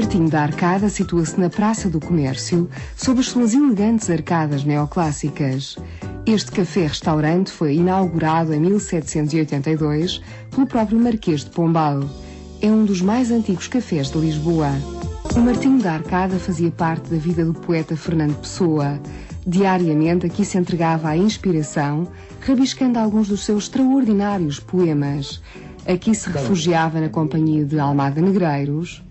Martinho da Arcada situa-se na Praça do Comércio, sob as suas elegantes arcadas neoclássicas. Este café-restaurante foi inaugurado em 1782 pelo próprio Marquês de Pombal. É um dos mais antigos cafés de Lisboa. O Martinho da Arcada fazia parte da vida do poeta Fernando Pessoa. Diariamente aqui se entregava à inspiração, rabiscando alguns dos seus extraordinários poemas. Aqui se refugiava na companhia de Almada Negreiros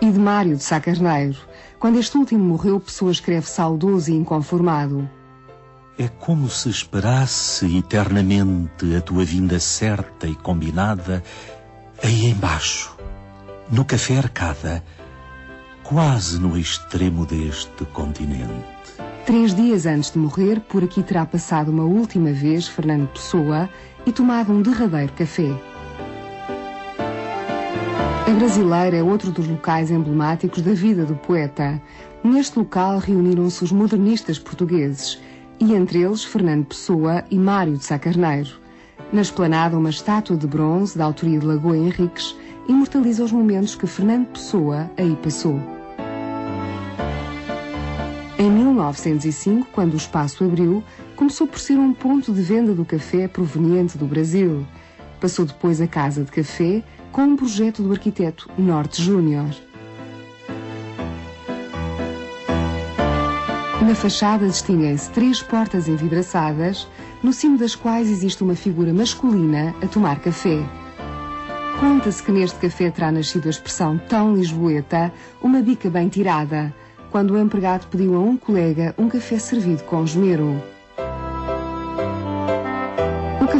e de Mário de Sá Carneiro. Quando este último morreu, Pessoa escreve saudoso e inconformado. É como se esperasse eternamente a tua vinda certa e combinada aí embaixo, no café arcada, quase no extremo deste continente. Três dias antes de morrer, por aqui terá passado uma última vez Fernando Pessoa e tomado um derradeiro café. A Brasileira é outro dos locais emblemáticos da vida do poeta. Neste local reuniram-se os modernistas portugueses, e entre eles Fernando Pessoa e Mário de Sacarneiro. Na esplanada, uma estátua de bronze da autoria de Lagoa Henriques imortaliza os momentos que Fernando Pessoa aí passou. Em 1905, quando o espaço abriu, começou por ser um ponto de venda do café proveniente do Brasil. Passou depois a Casa de Café, com um projeto do arquiteto Norte Júnior. Na fachada distinguem-se três portas envidraçadas, no cimo das quais existe uma figura masculina a tomar café. Conta-se que neste café terá nascido a expressão tão lisboeta, uma bica bem tirada, quando o empregado pediu a um colega um café servido com esmero.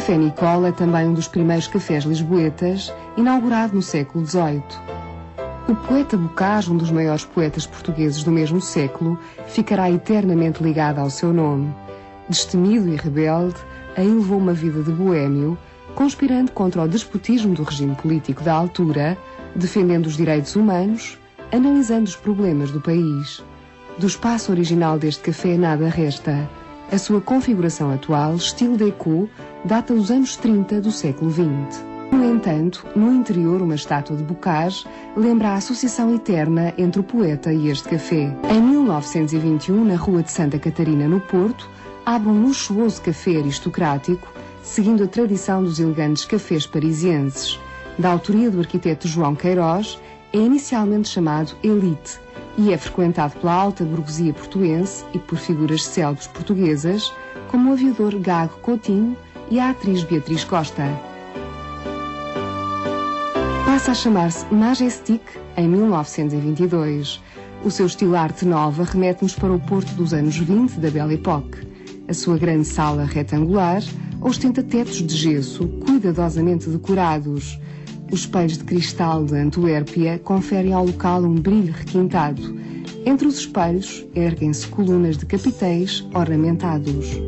Café Nicola é também um dos primeiros cafés lisboetas, inaugurado no século XVIII. O poeta Bocage, um dos maiores poetas portugueses do mesmo século, ficará eternamente ligado ao seu nome. Destemido e rebelde, aí levou uma vida de boêmio, conspirando contra o despotismo do regime político da altura, defendendo os direitos humanos, analisando os problemas do país. Do espaço original deste café nada resta. A sua configuração atual, estilo déco, data dos anos 30 do século XX. No entanto, no interior, uma estátua de Bocage lembra a associação eterna entre o poeta e este café. Em 1921, na Rua de Santa Catarina, no Porto, abre um luxuoso café aristocrático, seguindo a tradição dos elegantes cafés parisienses. Da autoria do arquiteto João Queiroz, é inicialmente chamado Elite e é frequentado pela alta burguesia portuense e por figuras célebres portuguesas, como o aviador Gago Coutinho e a atriz Beatriz Costa. Passa a chamar-se Majestic em 1922. O seu estilo arte nova remete-nos para o Porto dos anos 20 da Belle Époque. A sua grande sala retangular ostenta tetos de gesso cuidadosamente decorados. Os espelhos de cristal de Antuérpia conferem ao local um brilho requintado. Entre os espelhos erguem-se colunas de capitéis ornamentados.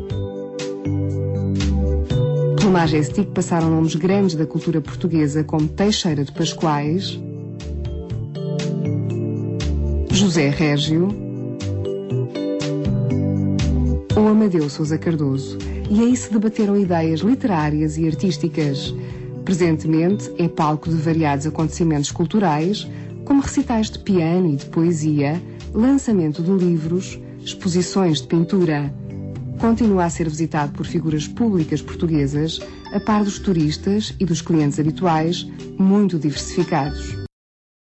Pelo Majestic passaram nomes grandes da cultura portuguesa como Teixeira de Pascoais, José Régio ou Amadeu Sousa Cardoso. E aí se debateram ideias literárias e artísticas. Presentemente é palco de variados acontecimentos culturais, como recitais de piano e de poesia, lançamento de livros, exposições de pintura. Continua a ser visitado por figuras públicas portuguesas, a par dos turistas e dos clientes habituais, muito diversificados.